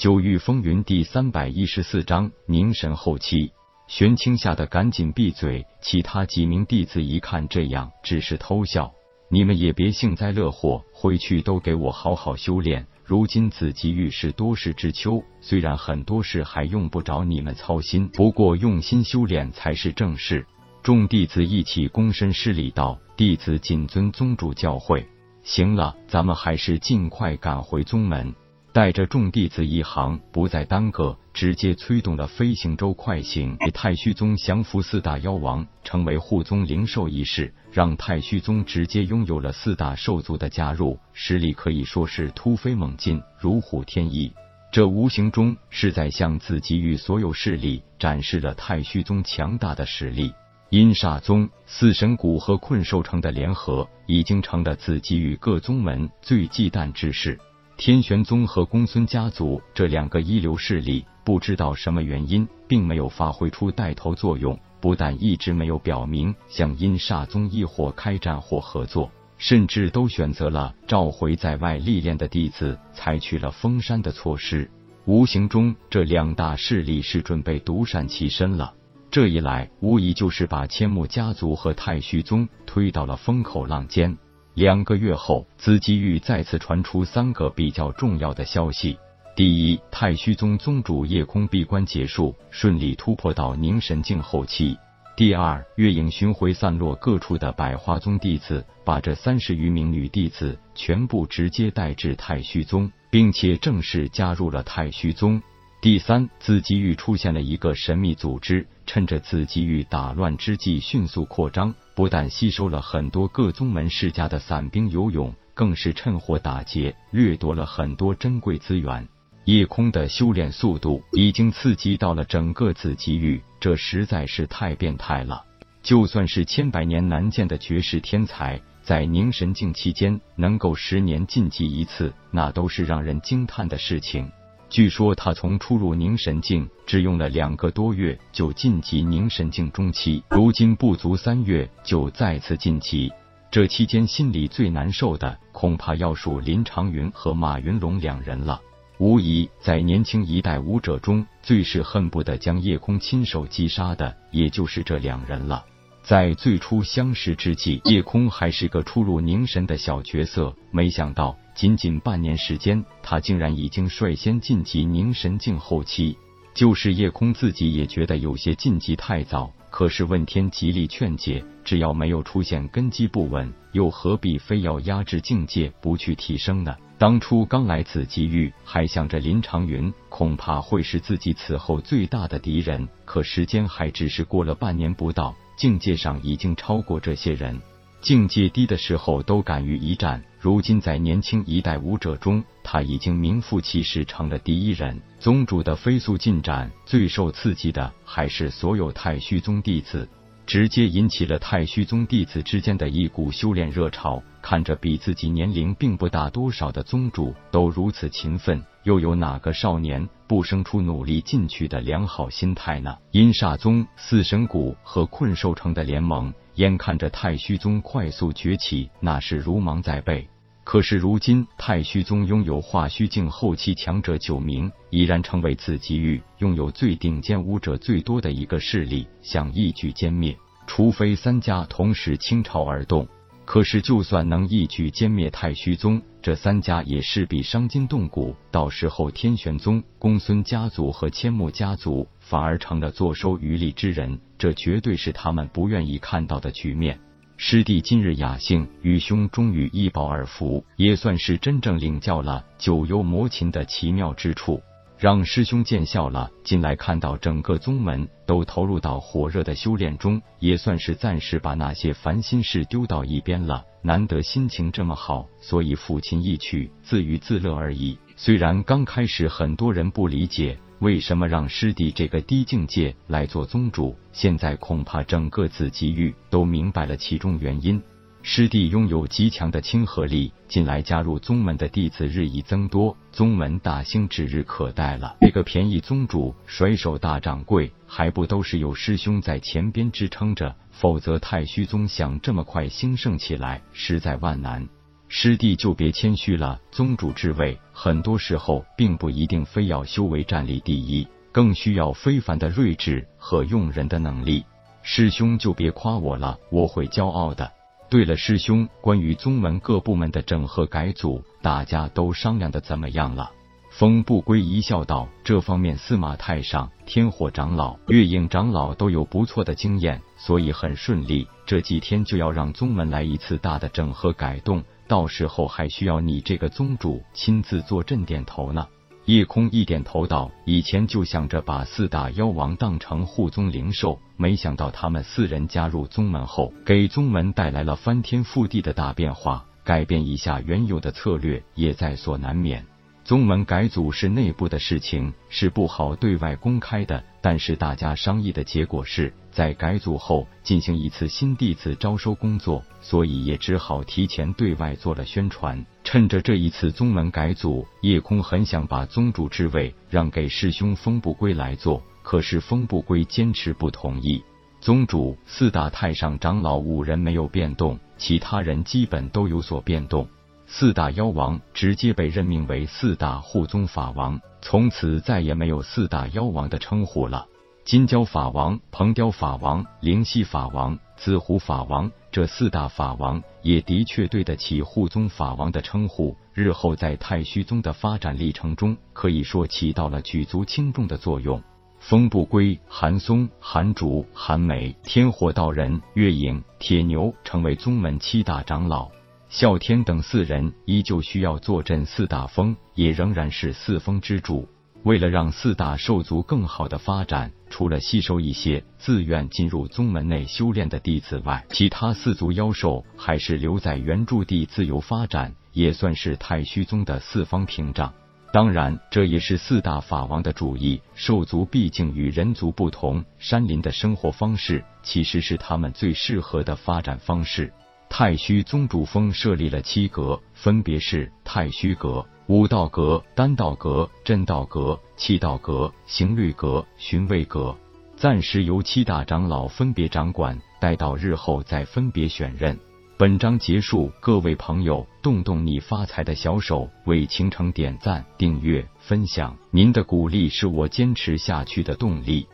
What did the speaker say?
九域风云第三百一十四章凝神后期。玄清吓得赶紧闭嘴，其他几名弟子一看这样，只是偷笑。你们也别幸灾乐祸，回去都给我好好修炼。如今紫极域是多事之秋，虽然很多事还用不着你们操心，不过用心修炼才是正事。众弟子一起躬身施礼道：“弟子谨遵宗主教诲。行了，咱们还是尽快赶回宗门。”带着众弟子一行不再耽搁，直接催动了飞行舟快行，给太虚宗降服四大妖王，成为护宗灵兽一事，让太虚宗直接拥有了四大兽族的加入，实力可以说是突飞猛进，如虎添翼。这无形中是在向自己与所有势力展示了太虚宗强大的实力。阴煞宗、四神谷和困兽城的联合，已经成了自己与各宗门最忌惮之事。天玄宗和公孙家族这两个一流势力，不知道什么原因，并没有发挥出带头作用。不但一直没有表明向阴煞宗亦或开战或合作，甚至都选择了召回在外历练的弟子，采取了封山的措施。无形中，这两大势力是准备独善其身了。这一来，无疑就是把千木家族和太虚宗推到了风口浪尖。两个月后，紫极域再次传出三个比较重要的消息：第一，太虚宗宗主夜空闭关结束，顺利突破到凝神境后期；第二，月影巡回散落各处的百花宗弟子，把这三十余名女弟子全部直接带至太虚宗，并且正式加入了太虚宗。第三，紫极域出现了一个神秘组织，趁着紫极域打乱之际迅速扩张，不但吸收了很多各宗门世家的散兵游勇，更是趁火打劫，掠夺了很多珍贵资源。夜空的修炼速度已经刺激到了整个紫极域，这实在是太变态了。就算是千百年难见的绝世天才，在凝神境期间能够十年晋级一次，那都是让人惊叹的事情。据说他从初入凝神境只用了两个多月就晋级凝神境中期，如今不足三月就再次晋级。这期间心里最难受的恐怕要数林长云和马云龙两人了。无疑，在年轻一代武者中，最是恨不得将叶空亲手击杀的，也就是这两人了。在最初相识之际，叶空还是个初入凝神的小角色，没想到。仅仅半年时间，他竟然已经率先晋级凝神境后期。就是夜空自己也觉得有些晋级太早，可是问天极力劝解，只要没有出现根基不稳，又何必非要压制境界不去提升呢？当初刚来此机遇，还想着林长云恐怕会是自己此后最大的敌人，可时间还只是过了半年不到，境界上已经超过这些人。境界低的时候都敢于一战，如今在年轻一代武者中，他已经名副其实成了第一人。宗主的飞速进展，最受刺激的还是所有太虚宗弟子，直接引起了太虚宗弟子之间的一股修炼热潮。看着比自己年龄并不大多少的宗主都如此勤奋，又有哪个少年不生出努力进取的良好心态呢？阴煞宗、四神谷和困兽城的联盟。眼看着太虚宗快速崛起，那是如芒在背。可是如今太虚宗拥有化虚境后期强者九名，已然成为紫极域拥有最顶尖武者最多的一个势力，想一举歼灭，除非三家同时倾巢而动。可是，就算能一举歼灭太虚宗，这三家也势必伤筋动骨。到时候，天玄宗、公孙家族和千木家族反而成了坐收渔利之人，这绝对是他们不愿意看到的局面。师弟今日雅兴，与兄终于一饱耳福，也算是真正领教了九幽魔琴的奇妙之处。让师兄见笑了。近来看到整个宗门都投入到火热的修炼中，也算是暂时把那些烦心事丢到一边了。难得心情这么好，所以抚琴一曲，自娱自乐而已。虽然刚开始很多人不理解为什么让师弟这个低境界来做宗主，现在恐怕整个紫极域都明白了其中原因。师弟拥有极强的亲和力，近来加入宗门的弟子日益增多，宗门大兴指日可待了。这个便宜宗主、甩手大掌柜，还不都是有师兄在前边支撑着？否则太虚宗想这么快兴盛起来，实在万难。师弟就别谦虚了，宗主之位，很多时候并不一定非要修为战力第一，更需要非凡的睿智和用人的能力。师兄就别夸我了，我会骄傲的。对了，师兄，关于宗门各部门的整合改组，大家都商量的怎么样了？风不归一笑道：“这方面，司马太上、天火长老、月影长老都有不错的经验，所以很顺利。这几天就要让宗门来一次大的整合改动。”到时候还需要你这个宗主亲自坐镇点头呢。叶空一点头道：“以前就想着把四大妖王当成护宗灵兽，没想到他们四人加入宗门后，给宗门带来了翻天覆地的大变化。改变一下原有的策略，也在所难免。”宗门改组是内部的事情，是不好对外公开的。但是大家商议的结果是在改组后进行一次新弟子招收工作，所以也只好提前对外做了宣传。趁着这一次宗门改组，叶空很想把宗主之位让给师兄风不归来做，可是风不归坚持不同意。宗主、四大太上长老五人没有变动，其他人基本都有所变动。四大妖王直接被任命为四大护宗法王，从此再也没有四大妖王的称呼了。金蛟法王、鹏雕法王、灵犀法王、紫狐法王这四大法王也的确对得起护宗法王的称呼，日后在太虚宗的发展历程中，可以说起到了举足轻重的作用。风不归、韩松、韩竹、韩梅、天火道人、月影、铁牛成为宗门七大长老。啸天等四人依旧需要坐镇四大峰，也仍然是四峰之主。为了让四大兽族更好的发展，除了吸收一些自愿进入宗门内修炼的弟子外，其他四族妖兽还是留在原住地自由发展，也算是太虚宗的四方屏障。当然，这也是四大法王的主意。兽族毕竟与人族不同，山林的生活方式其实是他们最适合的发展方式。太虚宗主峰设立了七阁，分别是太虚阁、武道阁、丹道阁、震道阁、气道阁、行律阁、寻味阁，暂时由七大长老分别掌管，待到日后再分别选任。本章结束，各位朋友，动动你发财的小手，为倾城点赞、订阅、分享，您的鼓励是我坚持下去的动力。